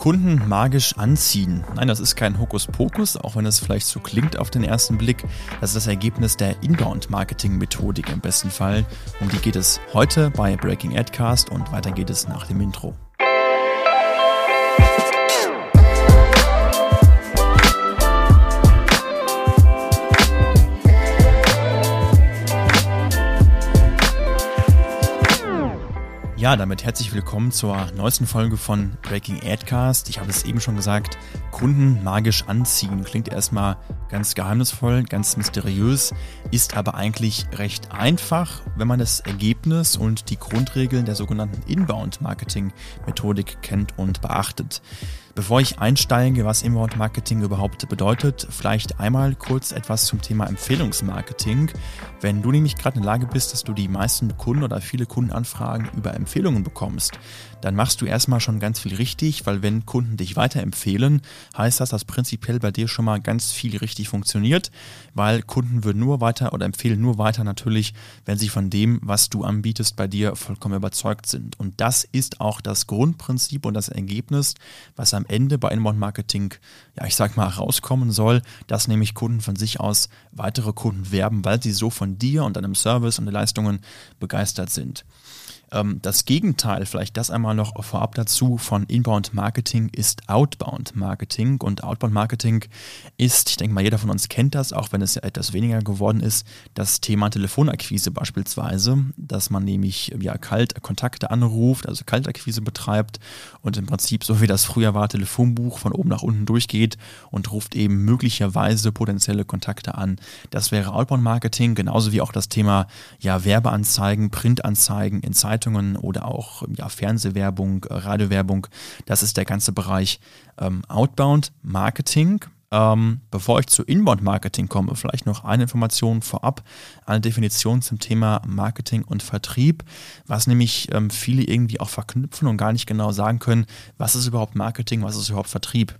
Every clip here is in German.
Kunden magisch anziehen. Nein, das ist kein Hokuspokus, auch wenn es vielleicht so klingt auf den ersten Blick. Das ist das Ergebnis der Inbound-Marketing-Methodik im besten Fall. Um die geht es heute bei Breaking Adcast und weiter geht es nach dem Intro. Ja, damit herzlich willkommen zur neuesten Folge von Breaking Adcast. Ich habe es eben schon gesagt, Kunden magisch anziehen klingt erstmal ganz geheimnisvoll, ganz mysteriös, ist aber eigentlich recht einfach, wenn man das Ergebnis und die Grundregeln der sogenannten Inbound-Marketing-Methodik kennt und beachtet. Bevor ich einsteige, was Inbound Marketing überhaupt bedeutet, vielleicht einmal kurz etwas zum Thema Empfehlungsmarketing. Wenn du nämlich gerade in der Lage bist, dass du die meisten Kunden oder viele Kundenanfragen über Empfehlungen bekommst, dann machst du erstmal schon ganz viel richtig, weil wenn Kunden dich weiterempfehlen, heißt das, dass prinzipiell bei dir schon mal ganz viel richtig funktioniert, weil Kunden würden nur weiter oder empfehlen nur weiter natürlich, wenn sie von dem, was du anbietest, bei dir vollkommen überzeugt sind. Und das ist auch das Grundprinzip und das Ergebnis, was am Ende bei Inbound Marketing, ja, ich sag mal, rauskommen soll, dass nämlich Kunden von sich aus weitere Kunden werben, weil sie so von dir und deinem Service und den Leistungen begeistert sind. Ähm, das Gegenteil, vielleicht das einmal noch vorab dazu, von Inbound Marketing ist Outbound Marketing. Und Outbound Marketing ist, ich denke mal, jeder von uns kennt das, auch wenn es ja etwas weniger geworden ist, das Thema Telefonakquise beispielsweise, dass man nämlich ja kalt Kontakte anruft, also Kaltakquise betreibt und im Prinzip, so wie das früher war, Telefonbuch von oben nach unten durchgeht und ruft eben möglicherweise potenzielle Kontakte an. Das wäre Outbound Marketing, genauso wie auch das Thema ja Werbeanzeigen, Printanzeigen in Zeitungen Zeitungen oder auch ja, Fernsehwerbung, äh, Radiowerbung. Das ist der ganze Bereich ähm, Outbound Marketing. Ähm, bevor ich zu Inbound Marketing komme, vielleicht noch eine Information vorab, eine Definition zum Thema Marketing und Vertrieb, was nämlich ähm, viele irgendwie auch verknüpfen und gar nicht genau sagen können, was ist überhaupt Marketing, was ist überhaupt Vertrieb.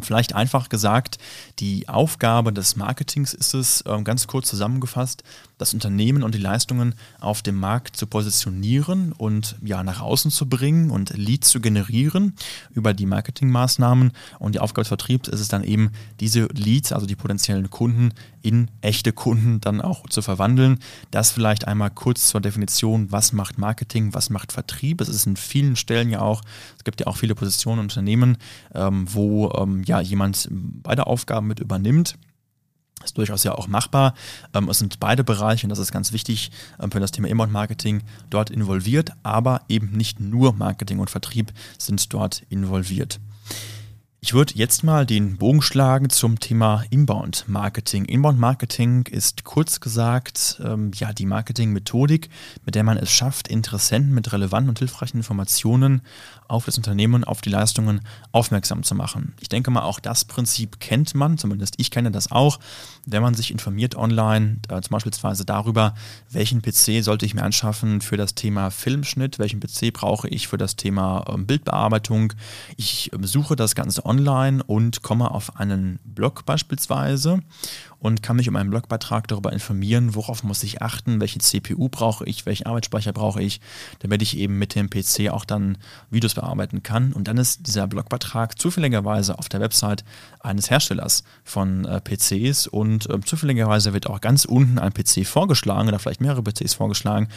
Vielleicht einfach gesagt, die Aufgabe des Marketings ist es, ähm, ganz kurz zusammengefasst, das Unternehmen und die Leistungen auf dem Markt zu positionieren und ja nach außen zu bringen und Leads zu generieren über die Marketingmaßnahmen. Und die Aufgabe des Vertriebs ist es dann eben, diese Leads, also die potenziellen Kunden, in echte Kunden dann auch zu verwandeln. Das vielleicht einmal kurz zur Definition, was macht Marketing, was macht Vertrieb. Es ist in vielen Stellen ja auch, es gibt ja auch viele Positionen und Unternehmen, ähm, wo ähm, ja jemand beide Aufgaben mit übernimmt. Ist durchaus ja auch machbar. Ähm, es sind beide Bereiche, und das ist ganz wichtig ähm, für das Thema Inbound-Marketing, dort involviert, aber eben nicht nur Marketing und Vertrieb sind dort involviert. Ich würde jetzt mal den Bogen schlagen zum Thema Inbound Marketing. Inbound Marketing ist kurz gesagt ähm, ja die Marketingmethodik, mit der man es schafft, Interessenten mit relevanten und hilfreichen Informationen auf das Unternehmen, auf die Leistungen aufmerksam zu machen. Ich denke mal, auch das Prinzip kennt man, zumindest ich kenne das auch, wenn man sich informiert online, äh, zum Beispiel darüber, welchen PC sollte ich mir anschaffen für das Thema Filmschnitt, welchen PC brauche ich für das Thema äh, Bildbearbeitung. Ich äh, suche das Ganze online und komme auf einen Blog beispielsweise und kann mich um einen Blogbeitrag darüber informieren, worauf muss ich achten, welche CPU brauche ich, welchen Arbeitsspeicher brauche ich, damit ich eben mit dem PC auch dann Videos bearbeiten kann. Und dann ist dieser Blogbeitrag zufälligerweise auf der Website eines Herstellers von äh, PCs und äh, zufälligerweise wird auch ganz unten ein PC vorgeschlagen oder vielleicht mehrere PCs vorgeschlagen,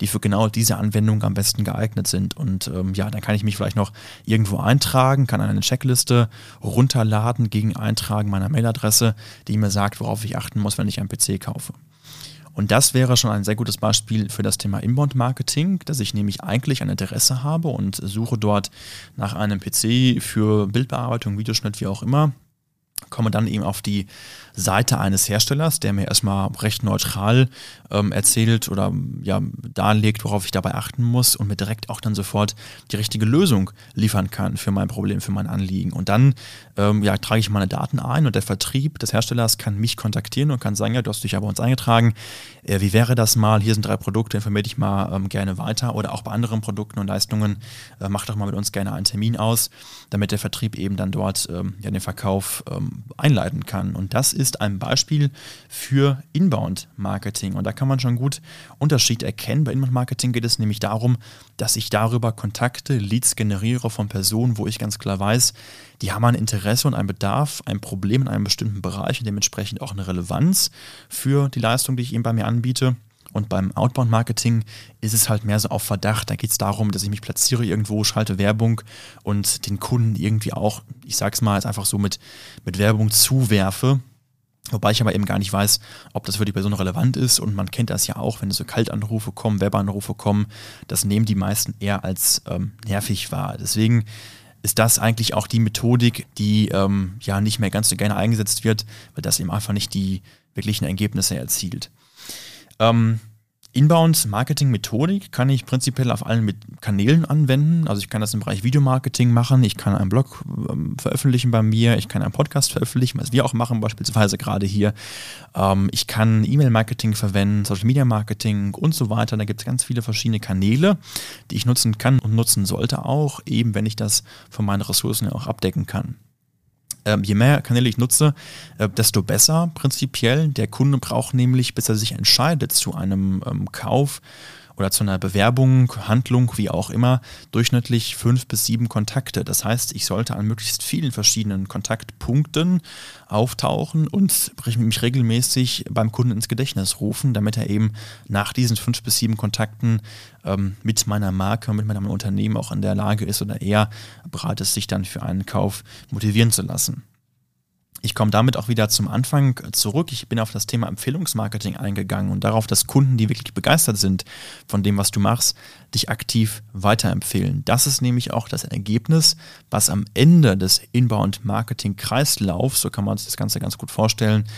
die für genau diese Anwendung am besten geeignet sind. Und ähm, ja, dann kann ich mich vielleicht noch irgendwo eintragen, kann eine Checkliste runterladen gegen Eintragen meiner Mailadresse, die mir sagt, worauf ich achten muss, wenn ich einen PC kaufe. Und das wäre schon ein sehr gutes Beispiel für das Thema Inbound-Marketing, dass ich nämlich eigentlich ein Interesse habe und suche dort nach einem PC für Bildbearbeitung, Videoschnitt, wie auch immer komme dann eben auf die Seite eines Herstellers, der mir erstmal recht neutral ähm, erzählt oder ja, darlegt, worauf ich dabei achten muss und mir direkt auch dann sofort die richtige Lösung liefern kann für mein Problem, für mein Anliegen. Und dann ähm, ja, trage ich meine Daten ein und der Vertrieb des Herstellers kann mich kontaktieren und kann sagen, ja, du hast dich ja bei uns eingetragen. Äh, wie wäre das mal? Hier sind drei Produkte, informiere dich mal ähm, gerne weiter oder auch bei anderen Produkten und Leistungen, äh, mach doch mal mit uns gerne einen Termin aus, damit der Vertrieb eben dann dort ähm, ja, den Verkauf ähm, einleiten kann. Und das ist ein Beispiel für Inbound-Marketing. Und da kann man schon gut Unterschied erkennen. Bei Inbound-Marketing geht es nämlich darum, dass ich darüber Kontakte, Leads generiere von Personen, wo ich ganz klar weiß, die haben ein Interesse und einen Bedarf, ein Problem in einem bestimmten Bereich und dementsprechend auch eine Relevanz für die Leistung, die ich ihnen bei mir anbiete. Und beim Outbound-Marketing ist es halt mehr so auf Verdacht. Da geht es darum, dass ich mich platziere irgendwo, schalte Werbung und den Kunden irgendwie auch, ich sag's mal, jetzt einfach so mit, mit Werbung zuwerfe. Wobei ich aber eben gar nicht weiß, ob das für die Person relevant ist. Und man kennt das ja auch, wenn so Kaltanrufe kommen, Werbeanrufe kommen, das nehmen die meisten eher als ähm, nervig wahr. Deswegen ist das eigentlich auch die Methodik, die ähm, ja nicht mehr ganz so gerne eingesetzt wird, weil das eben einfach nicht die wirklichen Ergebnisse erzielt. Ähm, Inbound-Marketing-Methodik kann ich prinzipiell auf allen Kanälen anwenden. Also ich kann das im Bereich Videomarketing machen, ich kann einen Blog ähm, veröffentlichen bei mir, ich kann einen Podcast veröffentlichen, was wir auch machen, beispielsweise gerade hier. Ähm, ich kann E-Mail-Marketing verwenden, Social-Media-Marketing und so weiter. Da gibt es ganz viele verschiedene Kanäle, die ich nutzen kann und nutzen sollte auch, eben wenn ich das von meinen Ressourcen auch abdecken kann. Ähm, je mehr Kanäle ich nutze, äh, desto besser prinzipiell. Der Kunde braucht nämlich, bis er sich entscheidet zu einem ähm, Kauf, oder zu einer Bewerbung, Handlung, wie auch immer, durchschnittlich fünf bis sieben Kontakte. Das heißt, ich sollte an möglichst vielen verschiedenen Kontaktpunkten auftauchen und mich regelmäßig beim Kunden ins Gedächtnis rufen, damit er eben nach diesen fünf bis sieben Kontakten ähm, mit meiner Marke, mit meinem Unternehmen auch in der Lage ist oder eher bereit ist, sich dann für einen Kauf motivieren zu lassen. Ich komme damit auch wieder zum Anfang zurück. Ich bin auf das Thema Empfehlungsmarketing eingegangen und darauf, dass Kunden, die wirklich begeistert sind von dem, was du machst, dich aktiv weiterempfehlen. Das ist nämlich auch das Ergebnis, was am Ende des Inbound-Marketing-Kreislaufs, so kann man sich das Ganze ganz gut vorstellen,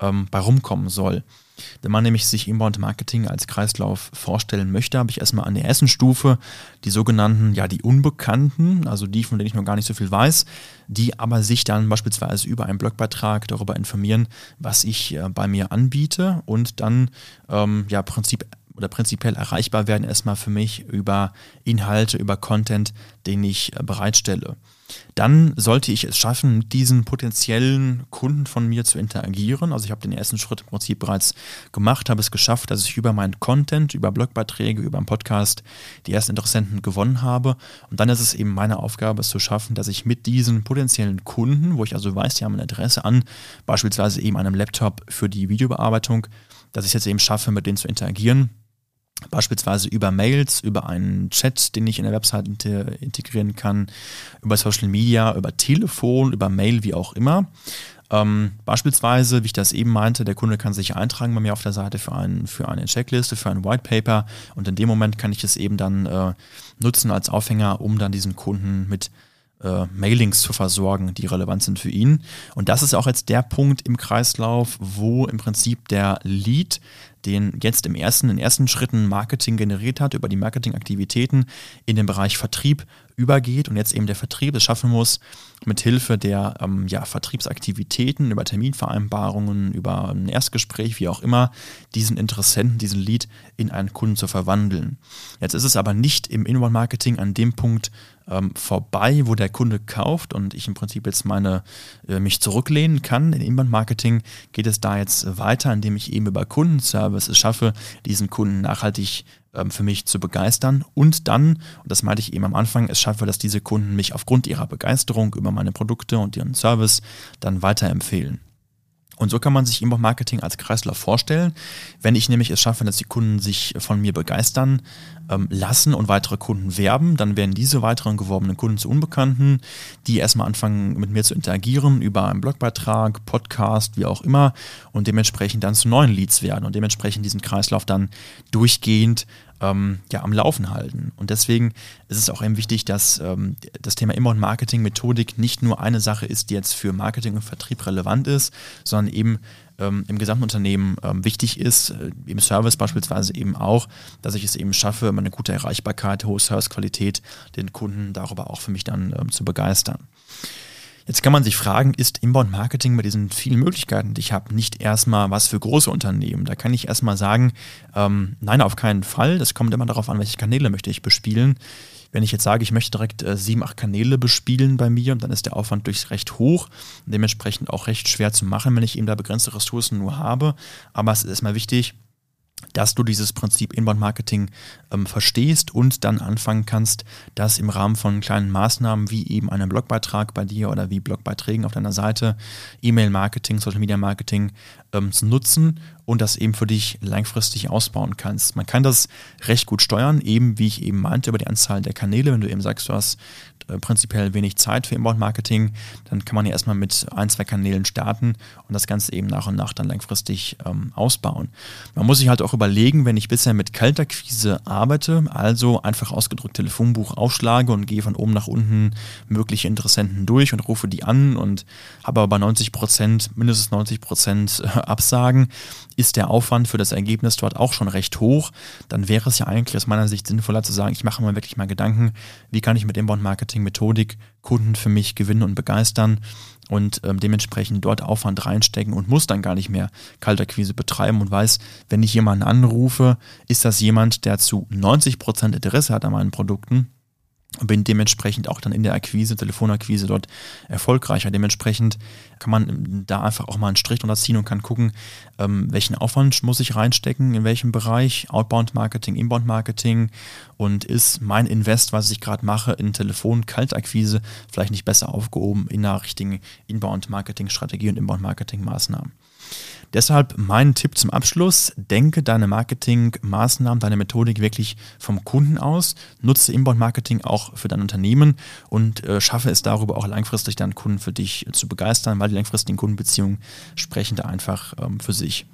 ähm, bei rumkommen soll. Wenn man nämlich sich Inbound Marketing als Kreislauf vorstellen möchte, habe ich erstmal an der ersten Stufe die sogenannten, ja, die Unbekannten, also die, von denen ich noch gar nicht so viel weiß, die aber sich dann beispielsweise über einen Blogbeitrag darüber informieren, was ich äh, bei mir anbiete und dann, ähm, ja, Prinzip oder prinzipiell erreichbar werden erstmal für mich über Inhalte, über Content, den ich äh, bereitstelle. Dann sollte ich es schaffen, mit diesen potenziellen Kunden von mir zu interagieren. Also ich habe den ersten Schritt im Prinzip bereits gemacht, habe es geschafft, dass ich über meinen Content, über Blogbeiträge, über einen Podcast die ersten Interessenten gewonnen habe. Und dann ist es eben meine Aufgabe, es zu schaffen, dass ich mit diesen potenziellen Kunden, wo ich also weiß, die haben ein Interesse an, beispielsweise eben einem Laptop für die Videobearbeitung, dass ich es jetzt eben schaffe, mit denen zu interagieren Beispielsweise über Mails, über einen Chat, den ich in der Website integrieren kann, über Social Media, über Telefon, über Mail, wie auch immer. Ähm, beispielsweise, wie ich das eben meinte, der Kunde kann sich eintragen bei mir auf der Seite für, ein, für eine Checkliste, für ein White Paper und in dem Moment kann ich es eben dann äh, nutzen als Aufhänger, um dann diesen Kunden mit äh, Mailings zu versorgen, die relevant sind für ihn. Und das ist auch jetzt der Punkt im Kreislauf, wo im Prinzip der Lead den jetzt im ersten, in ersten Schritten Marketing generiert hat, über die Marketingaktivitäten in den Bereich Vertrieb übergeht und jetzt eben der Vertrieb es schaffen muss, mit Hilfe der ähm, ja, Vertriebsaktivitäten, über Terminvereinbarungen, über ein Erstgespräch, wie auch immer, diesen Interessenten, diesen Lead in einen Kunden zu verwandeln. Jetzt ist es aber nicht im Inbound-Marketing an dem Punkt ähm, vorbei, wo der Kunde kauft und ich im Prinzip jetzt meine, äh, mich zurücklehnen kann. In Inbound-Marketing geht es da jetzt weiter, indem ich eben über Kundenservice es schaffe, diesen Kunden nachhaltig für mich zu begeistern und dann, und das meinte ich eben am Anfang, es schaffe, dass diese Kunden mich aufgrund ihrer Begeisterung über meine Produkte und ihren Service dann weiterempfehlen. Und so kann man sich Inbound-Marketing als Kreislauf vorstellen. Wenn ich nämlich es schaffe, dass die Kunden sich von mir begeistern ähm, lassen und weitere Kunden werben, dann werden diese weiteren geworbenen Kunden zu Unbekannten, die erstmal anfangen mit mir zu interagieren über einen Blogbeitrag, Podcast, wie auch immer und dementsprechend dann zu neuen Leads werden und dementsprechend diesen Kreislauf dann durchgehend ähm, ja, am Laufen halten. Und deswegen ist es auch eben wichtig, dass ähm, das Thema Inbound-Marketing-Methodik nicht nur eine Sache ist, die jetzt für Marketing und Vertrieb relevant ist, sondern eben ähm, im gesamten Unternehmen ähm, wichtig ist, äh, im Service beispielsweise eben auch, dass ich es eben schaffe, eine gute Erreichbarkeit, hohe Servicequalität, den Kunden darüber auch für mich dann ähm, zu begeistern. Jetzt kann man sich fragen, ist Inbound Marketing mit diesen vielen Möglichkeiten, die ich habe, nicht erstmal was für große Unternehmen? Da kann ich erstmal sagen, ähm, nein, auf keinen Fall. Das kommt immer darauf an, welche Kanäle möchte ich bespielen. Wenn ich jetzt sage, ich möchte direkt äh, sieben, acht Kanäle bespielen bei mir, dann ist der Aufwand durch recht hoch dementsprechend auch recht schwer zu machen, wenn ich eben da begrenzte Ressourcen nur habe. Aber es ist erstmal wichtig, dass du dieses Prinzip Inbound-Marketing ähm, verstehst und dann anfangen kannst, das im Rahmen von kleinen Maßnahmen wie eben einem Blogbeitrag bei dir oder wie Blogbeiträgen auf deiner Seite, E-Mail-Marketing, Social-Media-Marketing ähm, zu nutzen und das eben für dich langfristig ausbauen kannst. Man kann das recht gut steuern, eben wie ich eben meinte, über die Anzahl der Kanäle. Wenn du eben sagst, du hast äh, prinzipiell wenig Zeit für Inbound-Marketing, dann kann man ja erstmal mit ein, zwei Kanälen starten und das Ganze eben nach und nach dann langfristig ähm, ausbauen. Man muss sich halt auch überlegen, wenn ich bisher mit Kaltakquise arbeite, also einfach ausgedrückt Telefonbuch aufschlage und gehe von oben nach unten mögliche Interessenten durch und rufe die an und habe aber 90 Prozent, mindestens 90 Prozent äh, Absagen, ist der Aufwand für das Ergebnis dort auch schon recht hoch. Dann wäre es ja eigentlich aus meiner Sicht sinnvoller zu sagen, ich mache mir wirklich mal Gedanken, wie kann ich mit Inbound-Marketing-Methodik Kunden für mich gewinnen und begeistern und ähm, dementsprechend dort Aufwand reinstecken und muss dann gar nicht mehr Kaltakquise betreiben und weiß, wenn ich jemanden anrufe, ist das jemand, der zu 90 Prozent Interesse hat an meinen Produkten bin dementsprechend auch dann in der Akquise, Telefonakquise dort erfolgreicher. Dementsprechend kann man da einfach auch mal einen Strich drunter ziehen und kann gucken, ähm, welchen Aufwand muss ich reinstecken, in welchem Bereich, Outbound Marketing, Inbound Marketing und ist mein Invest, was ich gerade mache in Telefon, Kaltakquise vielleicht nicht besser aufgehoben in einer richtigen Inbound Marketing Strategie und Inbound Marketing Maßnahmen. Deshalb mein Tipp zum Abschluss, denke deine Marketingmaßnahmen, deine Methodik wirklich vom Kunden aus, nutze Inbound-Marketing auch für dein Unternehmen und äh, schaffe es darüber auch langfristig deinen Kunden für dich zu begeistern, weil die langfristigen Kundenbeziehungen sprechen da einfach ähm, für sich.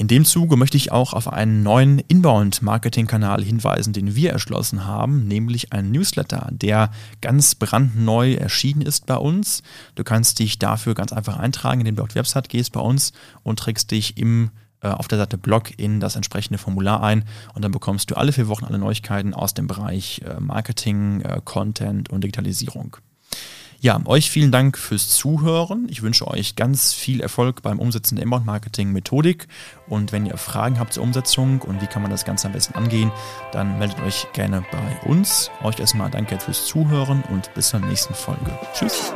In dem Zuge möchte ich auch auf einen neuen Inbound-Marketing-Kanal hinweisen, den wir erschlossen haben, nämlich einen Newsletter, der ganz brandneu erschienen ist bei uns. Du kannst dich dafür ganz einfach eintragen, indem du auf die Website gehst bei uns und trägst dich im äh, auf der Seite Blog in das entsprechende Formular ein und dann bekommst du alle vier Wochen alle Neuigkeiten aus dem Bereich äh, Marketing, äh, Content und Digitalisierung. Ja, euch vielen Dank fürs Zuhören. Ich wünsche euch ganz viel Erfolg beim Umsetzen der Inbound-Marketing-Methodik. Und wenn ihr Fragen habt zur Umsetzung und wie kann man das Ganze am besten angehen, dann meldet euch gerne bei uns. Euch erstmal danke fürs Zuhören und bis zur nächsten Folge. Tschüss.